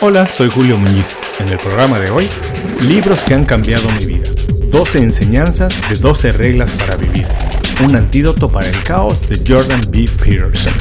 Hola, soy Julio Muñiz. En el programa de hoy, libros que han cambiado mi vida. 12 enseñanzas de 12 reglas para vivir. Un antídoto para el caos de Jordan B. Peterson.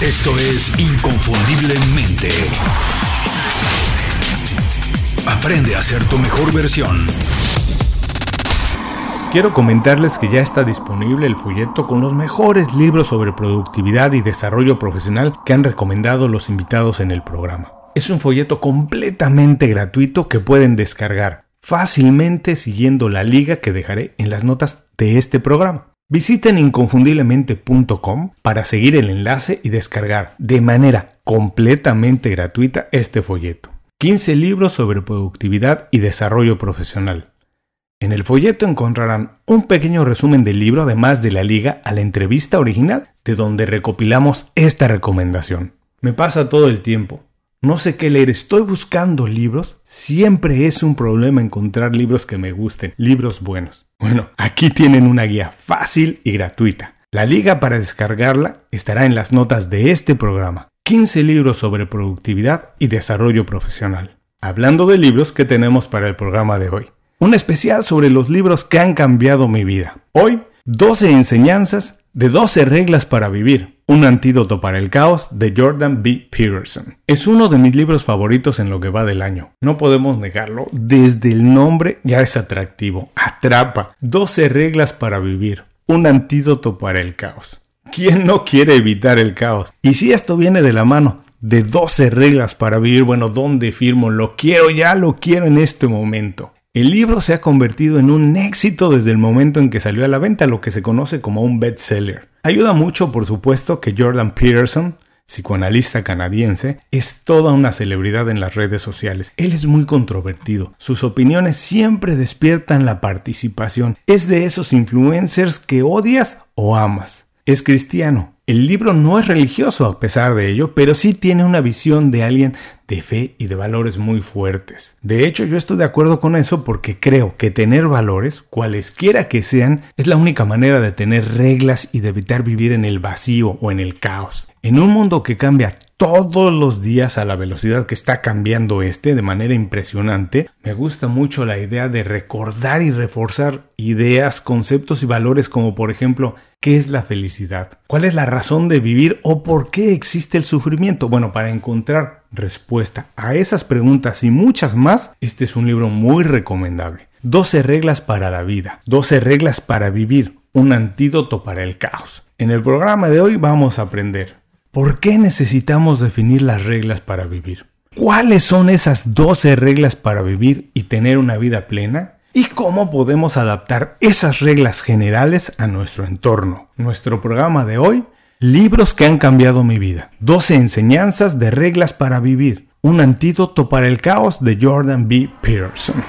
Esto es Inconfundiblemente. Aprende a ser tu mejor versión. Quiero comentarles que ya está disponible el folleto con los mejores libros sobre productividad y desarrollo profesional que han recomendado los invitados en el programa. Es un folleto completamente gratuito que pueden descargar fácilmente siguiendo la liga que dejaré en las notas de este programa. Visiten inconfundiblemente.com para seguir el enlace y descargar de manera completamente gratuita este folleto. 15 libros sobre productividad y desarrollo profesional. En el folleto encontrarán un pequeño resumen del libro además de la liga a la entrevista original de donde recopilamos esta recomendación. Me pasa todo el tiempo. No sé qué leer, estoy buscando libros. Siempre es un problema encontrar libros que me gusten, libros buenos. Bueno, aquí tienen una guía fácil y gratuita. La liga para descargarla estará en las notas de este programa. 15 libros sobre productividad y desarrollo profesional. Hablando de libros que tenemos para el programa de hoy un especial sobre los libros que han cambiado mi vida. Hoy, 12 enseñanzas de 12 reglas para vivir, un antídoto para el caos de Jordan B. Peterson. Es uno de mis libros favoritos en lo que va del año. No podemos negarlo, desde el nombre ya es atractivo. Atrapa. 12 reglas para vivir, un antídoto para el caos. ¿Quién no quiere evitar el caos? Y si esto viene de la mano de 12 reglas para vivir, bueno, ¿dónde firmo? Lo quiero ya, lo quiero en este momento. El libro se ha convertido en un éxito desde el momento en que salió a la venta, lo que se conoce como un bestseller. Ayuda mucho, por supuesto, que Jordan Peterson, psicoanalista canadiense, es toda una celebridad en las redes sociales. Él es muy controvertido. Sus opiniones siempre despiertan la participación. Es de esos influencers que odias o amas. Es cristiano, el libro no es religioso a pesar de ello, pero sí tiene una visión de alguien de fe y de valores muy fuertes. De hecho, yo estoy de acuerdo con eso porque creo que tener valores, cualesquiera que sean, es la única manera de tener reglas y de evitar vivir en el vacío o en el caos. En un mundo que cambia todos los días a la velocidad que está cambiando este de manera impresionante, me gusta mucho la idea de recordar y reforzar ideas, conceptos y valores como por ejemplo, ¿qué es la felicidad? ¿Cuál es la razón de vivir o por qué existe el sufrimiento? Bueno, para encontrar respuesta a esas preguntas y muchas más, este es un libro muy recomendable. 12 reglas para la vida, 12 reglas para vivir, un antídoto para el caos. En el programa de hoy vamos a aprender ¿Por qué necesitamos definir las reglas para vivir? ¿Cuáles son esas 12 reglas para vivir y tener una vida plena? ¿Y cómo podemos adaptar esas reglas generales a nuestro entorno? Nuestro programa de hoy, Libros que han cambiado mi vida. 12 enseñanzas de reglas para vivir. Un antídoto para el caos de Jordan B. Peterson.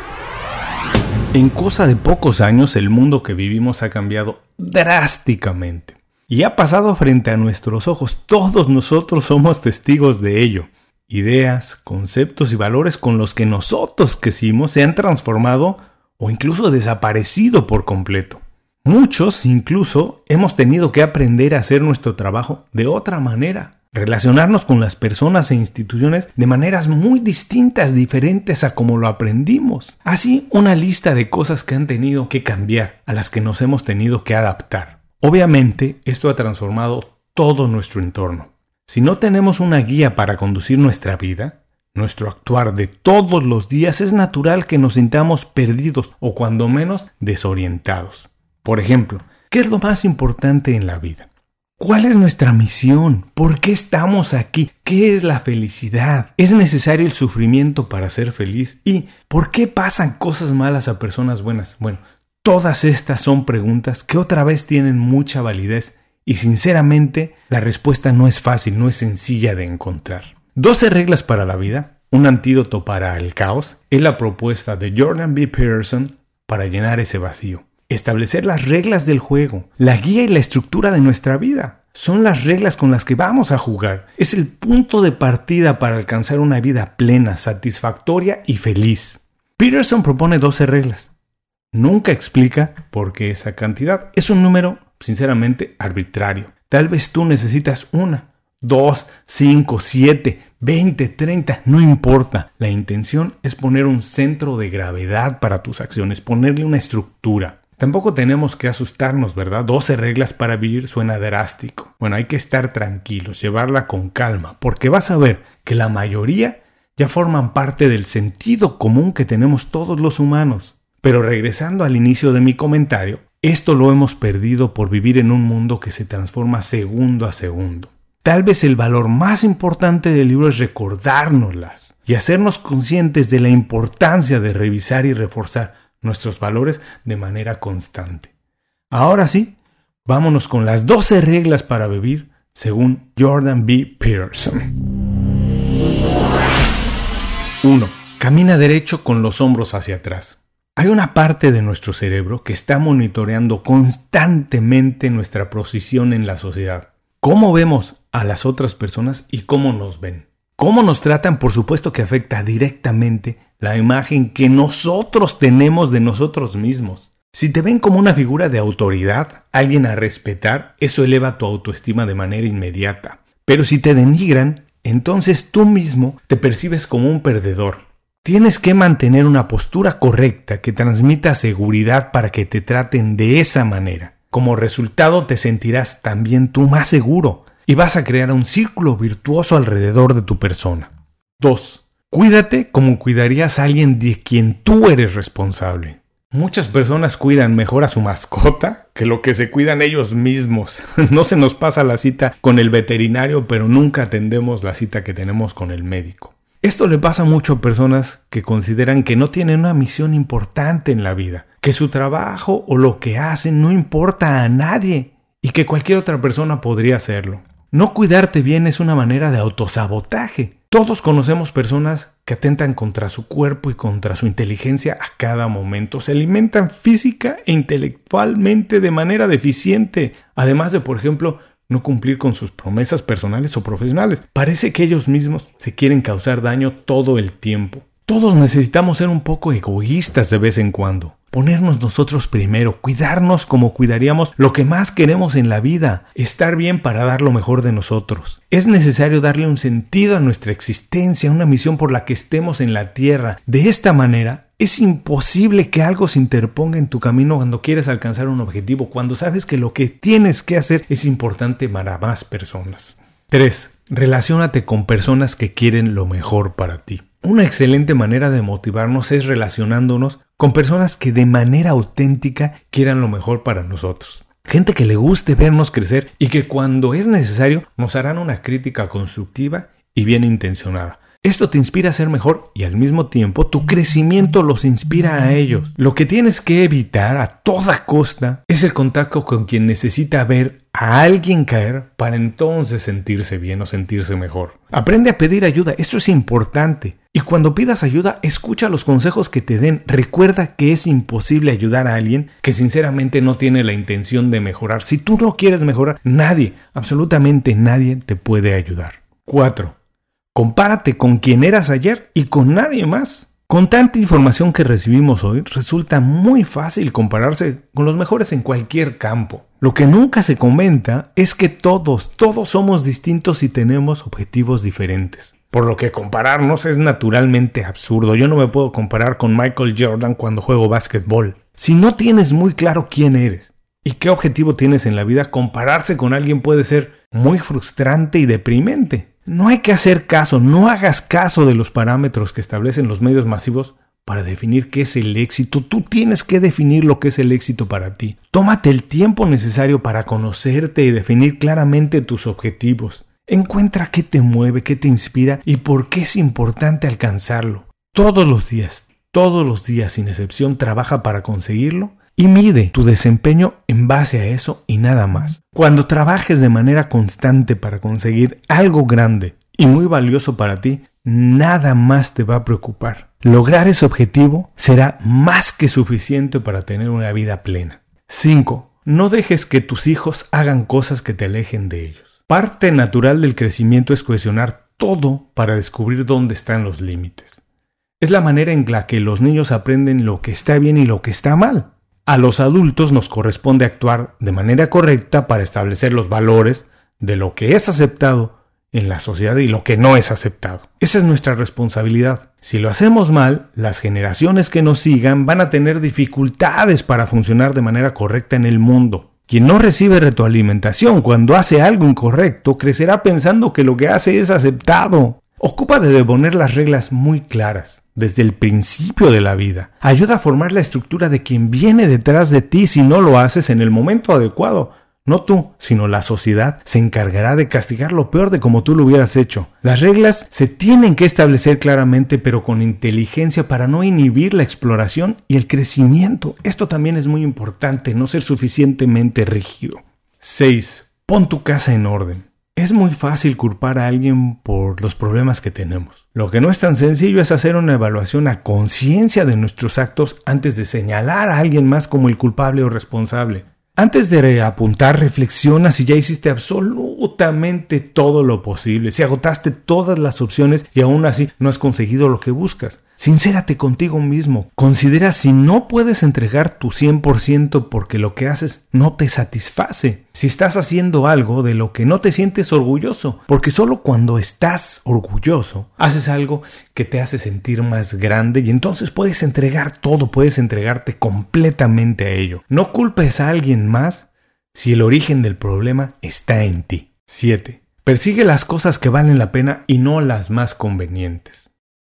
En cosa de pocos años el mundo que vivimos ha cambiado drásticamente y ha pasado frente a nuestros ojos. Todos nosotros somos testigos de ello. Ideas, conceptos y valores con los que nosotros crecimos se han transformado o incluso desaparecido por completo. Muchos incluso hemos tenido que aprender a hacer nuestro trabajo de otra manera, relacionarnos con las personas e instituciones de maneras muy distintas, diferentes a como lo aprendimos. Así, una lista de cosas que han tenido que cambiar, a las que nos hemos tenido que adaptar. Obviamente, esto ha transformado todo nuestro entorno. Si no tenemos una guía para conducir nuestra vida, nuestro actuar de todos los días es natural que nos sintamos perdidos o cuando menos desorientados. Por ejemplo, ¿qué es lo más importante en la vida? ¿Cuál es nuestra misión? ¿Por qué estamos aquí? ¿Qué es la felicidad? ¿Es necesario el sufrimiento para ser feliz? ¿Y por qué pasan cosas malas a personas buenas? Bueno, Todas estas son preguntas que otra vez tienen mucha validez y sinceramente la respuesta no es fácil, no es sencilla de encontrar. 12 reglas para la vida, un antídoto para el caos, es la propuesta de Jordan B. Peterson para llenar ese vacío. Establecer las reglas del juego, la guía y la estructura de nuestra vida. Son las reglas con las que vamos a jugar. Es el punto de partida para alcanzar una vida plena, satisfactoria y feliz. Peterson propone 12 reglas. Nunca explica por qué esa cantidad. Es un número, sinceramente, arbitrario. Tal vez tú necesitas una, dos, cinco, siete, veinte, treinta, no importa. La intención es poner un centro de gravedad para tus acciones, ponerle una estructura. Tampoco tenemos que asustarnos, ¿verdad? 12 reglas para vivir suena drástico. Bueno, hay que estar tranquilos, llevarla con calma, porque vas a ver que la mayoría ya forman parte del sentido común que tenemos todos los humanos. Pero regresando al inicio de mi comentario, esto lo hemos perdido por vivir en un mundo que se transforma segundo a segundo. Tal vez el valor más importante del libro es recordárnoslas y hacernos conscientes de la importancia de revisar y reforzar nuestros valores de manera constante. Ahora sí, vámonos con las 12 reglas para vivir según Jordan B. Peterson. 1. Camina derecho con los hombros hacia atrás. Hay una parte de nuestro cerebro que está monitoreando constantemente nuestra posición en la sociedad. Cómo vemos a las otras personas y cómo nos ven. Cómo nos tratan, por supuesto que afecta directamente la imagen que nosotros tenemos de nosotros mismos. Si te ven como una figura de autoridad, alguien a respetar, eso eleva tu autoestima de manera inmediata. Pero si te denigran, entonces tú mismo te percibes como un perdedor. Tienes que mantener una postura correcta que transmita seguridad para que te traten de esa manera. Como resultado te sentirás también tú más seguro y vas a crear un círculo virtuoso alrededor de tu persona. 2. Cuídate como cuidarías a alguien de quien tú eres responsable. Muchas personas cuidan mejor a su mascota que lo que se cuidan ellos mismos. No se nos pasa la cita con el veterinario, pero nunca atendemos la cita que tenemos con el médico. Esto le pasa mucho a personas que consideran que no tienen una misión importante en la vida, que su trabajo o lo que hacen no importa a nadie y que cualquier otra persona podría hacerlo. No cuidarte bien es una manera de autosabotaje. Todos conocemos personas que atentan contra su cuerpo y contra su inteligencia a cada momento. Se alimentan física e intelectualmente de manera deficiente. Además de, por ejemplo, no cumplir con sus promesas personales o profesionales. Parece que ellos mismos se quieren causar daño todo el tiempo. Todos necesitamos ser un poco egoístas de vez en cuando. Ponernos nosotros primero, cuidarnos como cuidaríamos lo que más queremos en la vida, estar bien para dar lo mejor de nosotros. Es necesario darle un sentido a nuestra existencia, una misión por la que estemos en la tierra. De esta manera, es imposible que algo se interponga en tu camino cuando quieres alcanzar un objetivo, cuando sabes que lo que tienes que hacer es importante para más personas. 3. Relaciónate con personas que quieren lo mejor para ti. Una excelente manera de motivarnos es relacionándonos con personas que de manera auténtica quieran lo mejor para nosotros. Gente que le guste vernos crecer y que cuando es necesario nos harán una crítica constructiva y bien intencionada. Esto te inspira a ser mejor y al mismo tiempo tu crecimiento los inspira a ellos. Lo que tienes que evitar a toda costa es el contacto con quien necesita ver a alguien caer para entonces sentirse bien o sentirse mejor. Aprende a pedir ayuda, esto es importante. Y cuando pidas ayuda, escucha los consejos que te den. Recuerda que es imposible ayudar a alguien que sinceramente no tiene la intención de mejorar. Si tú no quieres mejorar, nadie, absolutamente nadie te puede ayudar. 4. Compárate con quien eras ayer y con nadie más. Con tanta información que recibimos hoy, resulta muy fácil compararse con los mejores en cualquier campo. Lo que nunca se comenta es que todos, todos somos distintos y tenemos objetivos diferentes. Por lo que compararnos es naturalmente absurdo. Yo no me puedo comparar con Michael Jordan cuando juego básquetbol. Si no tienes muy claro quién eres y qué objetivo tienes en la vida, compararse con alguien puede ser muy frustrante y deprimente. No hay que hacer caso, no hagas caso de los parámetros que establecen los medios masivos para definir qué es el éxito. Tú tienes que definir lo que es el éxito para ti. Tómate el tiempo necesario para conocerte y definir claramente tus objetivos. Encuentra qué te mueve, qué te inspira y por qué es importante alcanzarlo. Todos los días, todos los días sin excepción trabaja para conseguirlo y mide tu desempeño en base a eso y nada más. Cuando trabajes de manera constante para conseguir algo grande y muy valioso para ti, nada más te va a preocupar. Lograr ese objetivo será más que suficiente para tener una vida plena. 5. No dejes que tus hijos hagan cosas que te alejen de ellos. Parte natural del crecimiento es cuestionar todo para descubrir dónde están los límites. Es la manera en la que los niños aprenden lo que está bien y lo que está mal. A los adultos nos corresponde actuar de manera correcta para establecer los valores de lo que es aceptado en la sociedad y lo que no es aceptado. Esa es nuestra responsabilidad. Si lo hacemos mal, las generaciones que nos sigan van a tener dificultades para funcionar de manera correcta en el mundo. Quien no recibe retroalimentación cuando hace algo incorrecto crecerá pensando que lo que hace es aceptado. Ocupa de poner las reglas muy claras desde el principio de la vida. Ayuda a formar la estructura de quien viene detrás de ti si no lo haces en el momento adecuado. No tú, sino la sociedad se encargará de castigar lo peor de como tú lo hubieras hecho. Las reglas se tienen que establecer claramente pero con inteligencia para no inhibir la exploración y el crecimiento. Esto también es muy importante, no ser suficientemente rígido. 6. Pon tu casa en orden. Es muy fácil culpar a alguien por los problemas que tenemos. Lo que no es tan sencillo es hacer una evaluación a conciencia de nuestros actos antes de señalar a alguien más como el culpable o responsable. Antes de apuntar, reflexiona si ya hiciste absolutamente todo lo posible, si agotaste todas las opciones y aún así no has conseguido lo que buscas. Sincérate contigo mismo. Considera si no puedes entregar tu 100% porque lo que haces no te satisface. Si estás haciendo algo de lo que no te sientes orgulloso. Porque solo cuando estás orgulloso haces algo que te hace sentir más grande y entonces puedes entregar todo, puedes entregarte completamente a ello. No culpes a alguien más si el origen del problema está en ti. 7. Persigue las cosas que valen la pena y no las más convenientes.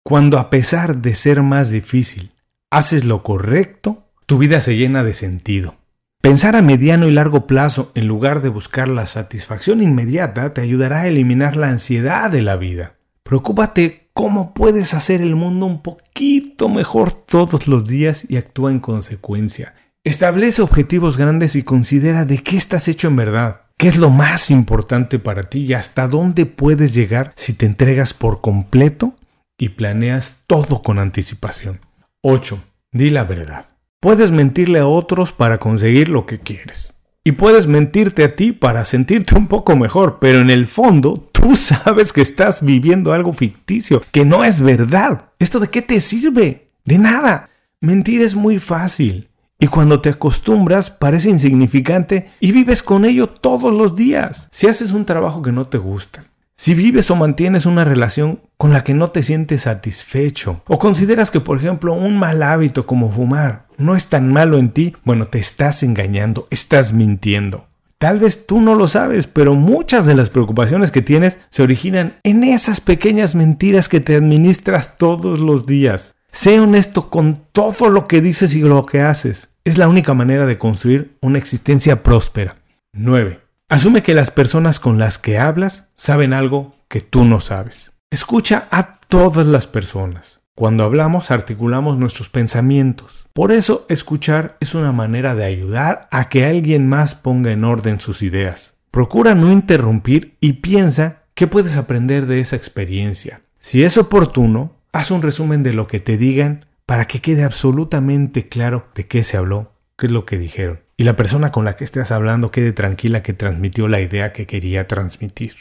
Cuando a pesar de ser más difícil, haces lo correcto, tu vida se llena de sentido. Pensar a mediano y largo plazo en lugar de buscar la satisfacción inmediata te ayudará a eliminar la ansiedad de la vida. Preocúpate cómo puedes hacer el mundo un poquito mejor todos los días y actúa en consecuencia. Establece objetivos grandes y considera de qué estás hecho en verdad. ¿Qué es lo más importante para ti y hasta dónde puedes llegar si te entregas por completo y planeas todo con anticipación. 8. Di la verdad. Puedes mentirle a otros para conseguir lo que quieres. Y puedes mentirte a ti para sentirte un poco mejor, pero en el fondo tú sabes que estás viviendo algo ficticio, que no es verdad. ¿Esto de qué te sirve? De nada. Mentir es muy fácil. Y cuando te acostumbras parece insignificante y vives con ello todos los días. Si haces un trabajo que no te gusta, si vives o mantienes una relación con la que no te sientes satisfecho, o consideras que, por ejemplo, un mal hábito como fumar no es tan malo en ti, bueno, te estás engañando, estás mintiendo. Tal vez tú no lo sabes, pero muchas de las preocupaciones que tienes se originan en esas pequeñas mentiras que te administras todos los días. Sé honesto con todo lo que dices y lo que haces. Es la única manera de construir una existencia próspera. 9. Asume que las personas con las que hablas saben algo que tú no sabes. Escucha a todas las personas. Cuando hablamos articulamos nuestros pensamientos. Por eso escuchar es una manera de ayudar a que alguien más ponga en orden sus ideas. Procura no interrumpir y piensa qué puedes aprender de esa experiencia. Si es oportuno, haz un resumen de lo que te digan para que quede absolutamente claro de qué se habló, qué es lo que dijeron y la persona con la que estés hablando quede tranquila que transmitió la idea que quería transmitir.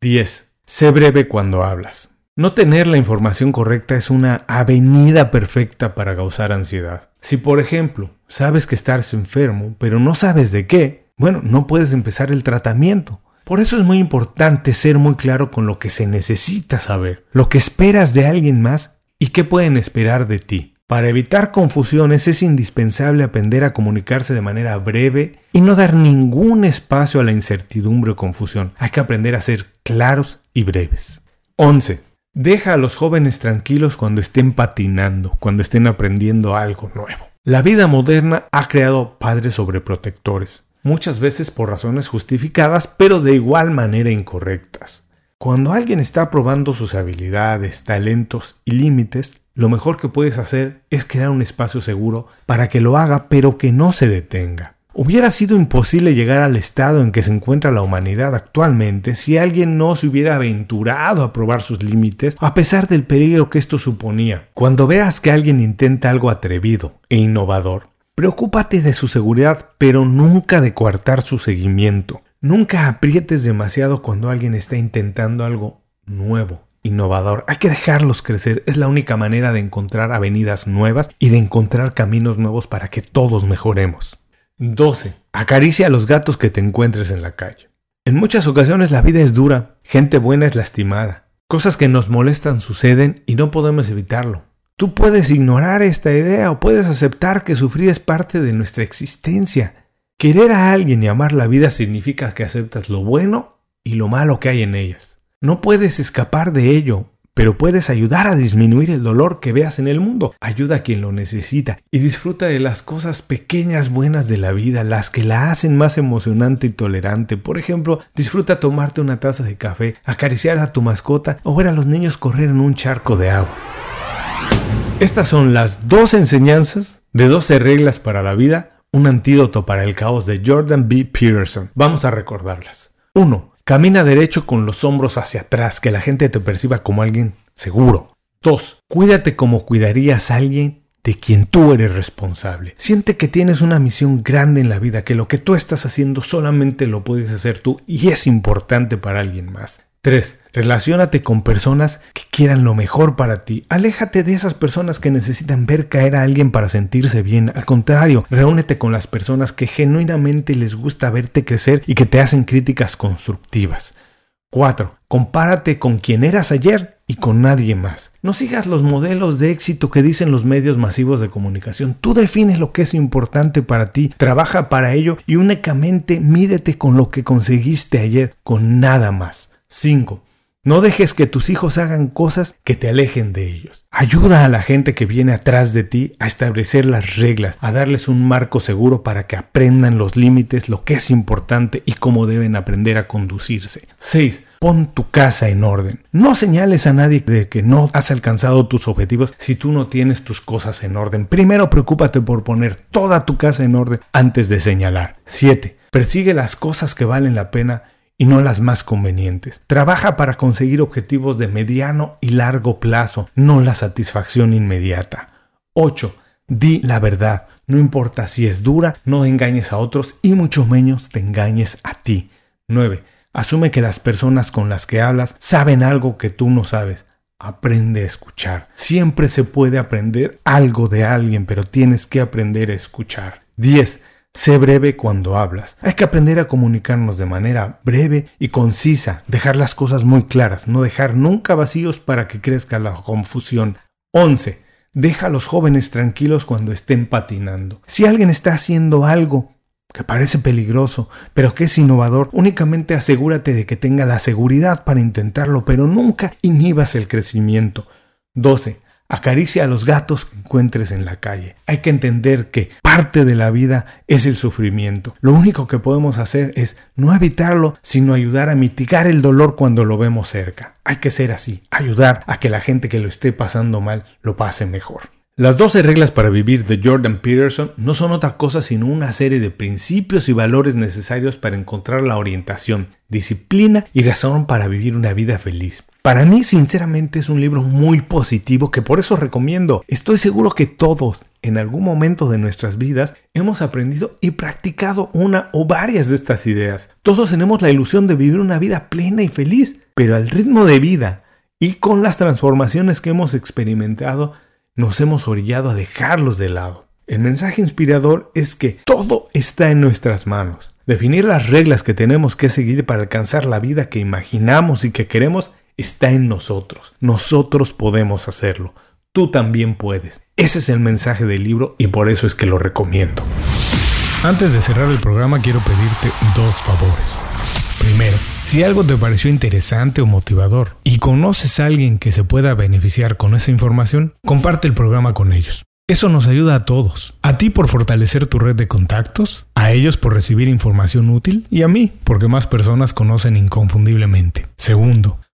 10. Sé breve cuando hablas. No tener la información correcta es una avenida perfecta para causar ansiedad. Si por ejemplo sabes que estás enfermo, pero no sabes de qué, bueno, no puedes empezar el tratamiento. Por eso es muy importante ser muy claro con lo que se necesita saber, lo que esperas de alguien más y qué pueden esperar de ti. Para evitar confusiones es indispensable aprender a comunicarse de manera breve y no dar ningún espacio a la incertidumbre o confusión. Hay que aprender a ser claros y breves. 11. Deja a los jóvenes tranquilos cuando estén patinando, cuando estén aprendiendo algo nuevo. La vida moderna ha creado padres sobreprotectores, muchas veces por razones justificadas, pero de igual manera incorrectas. Cuando alguien está probando sus habilidades, talentos y límites, lo mejor que puedes hacer es crear un espacio seguro para que lo haga pero que no se detenga. Hubiera sido imposible llegar al estado en que se encuentra la humanidad actualmente si alguien no se hubiera aventurado a probar sus límites a pesar del peligro que esto suponía. Cuando veas que alguien intenta algo atrevido e innovador, preocúpate de su seguridad pero nunca de coartar su seguimiento. Nunca aprietes demasiado cuando alguien está intentando algo nuevo innovador. Hay que dejarlos crecer. Es la única manera de encontrar avenidas nuevas y de encontrar caminos nuevos para que todos mejoremos. 12. Acaricia a los gatos que te encuentres en la calle. En muchas ocasiones la vida es dura, gente buena es lastimada. Cosas que nos molestan suceden y no podemos evitarlo. Tú puedes ignorar esta idea o puedes aceptar que sufrir es parte de nuestra existencia. Querer a alguien y amar la vida significa que aceptas lo bueno y lo malo que hay en ellas. No puedes escapar de ello, pero puedes ayudar a disminuir el dolor que veas en el mundo. Ayuda a quien lo necesita y disfruta de las cosas pequeñas buenas de la vida, las que la hacen más emocionante y tolerante. Por ejemplo, disfruta tomarte una taza de café, acariciar a tu mascota o ver a los niños correr en un charco de agua. Estas son las dos enseñanzas de 12 reglas para la vida, un antídoto para el caos de Jordan B. Peterson. Vamos a recordarlas. 1. Camina derecho con los hombros hacia atrás, que la gente te perciba como alguien seguro. 2. Cuídate como cuidarías a alguien de quien tú eres responsable. Siente que tienes una misión grande en la vida, que lo que tú estás haciendo solamente lo puedes hacer tú y es importante para alguien más. 3. Relaciónate con personas que quieran lo mejor para ti. Aléjate de esas personas que necesitan ver caer a alguien para sentirse bien. Al contrario, reúnete con las personas que genuinamente les gusta verte crecer y que te hacen críticas constructivas. 4. Compárate con quien eras ayer y con nadie más. No sigas los modelos de éxito que dicen los medios masivos de comunicación. Tú defines lo que es importante para ti, trabaja para ello y únicamente mídete con lo que conseguiste ayer, con nada más. 5. No dejes que tus hijos hagan cosas que te alejen de ellos. Ayuda a la gente que viene atrás de ti a establecer las reglas, a darles un marco seguro para que aprendan los límites, lo que es importante y cómo deben aprender a conducirse. 6. Pon tu casa en orden. No señales a nadie de que no has alcanzado tus objetivos si tú no tienes tus cosas en orden. Primero preocúpate por poner toda tu casa en orden antes de señalar. 7. Persigue las cosas que valen la pena y no las más convenientes. Trabaja para conseguir objetivos de mediano y largo plazo, no la satisfacción inmediata. 8. Di la verdad. No importa si es dura, no engañes a otros y mucho menos te engañes a ti. 9. Asume que las personas con las que hablas saben algo que tú no sabes. Aprende a escuchar. Siempre se puede aprender algo de alguien, pero tienes que aprender a escuchar. 10. Sé breve cuando hablas. Hay que aprender a comunicarnos de manera breve y concisa, dejar las cosas muy claras, no dejar nunca vacíos para que crezca la confusión. 11. Deja a los jóvenes tranquilos cuando estén patinando. Si alguien está haciendo algo que parece peligroso, pero que es innovador, únicamente asegúrate de que tenga la seguridad para intentarlo, pero nunca inhibas el crecimiento. 12. Acaricia a los gatos que encuentres en la calle. Hay que entender que parte de la vida es el sufrimiento. Lo único que podemos hacer es no evitarlo, sino ayudar a mitigar el dolor cuando lo vemos cerca. Hay que ser así, ayudar a que la gente que lo esté pasando mal lo pase mejor. Las 12 reglas para vivir de Jordan Peterson no son otra cosa sino una serie de principios y valores necesarios para encontrar la orientación, disciplina y razón para vivir una vida feliz. Para mí, sinceramente, es un libro muy positivo que por eso recomiendo. Estoy seguro que todos, en algún momento de nuestras vidas, hemos aprendido y practicado una o varias de estas ideas. Todos tenemos la ilusión de vivir una vida plena y feliz, pero al ritmo de vida y con las transformaciones que hemos experimentado, nos hemos orillado a dejarlos de lado. El mensaje inspirador es que todo está en nuestras manos. Definir las reglas que tenemos que seguir para alcanzar la vida que imaginamos y que queremos está en nosotros. Nosotros podemos hacerlo. Tú también puedes. Ese es el mensaje del libro y por eso es que lo recomiendo. Antes de cerrar el programa quiero pedirte dos favores. Primero, si algo te pareció interesante o motivador y conoces a alguien que se pueda beneficiar con esa información, comparte el programa con ellos. Eso nos ayuda a todos. A ti por fortalecer tu red de contactos, a ellos por recibir información útil y a mí porque más personas conocen inconfundiblemente. Segundo,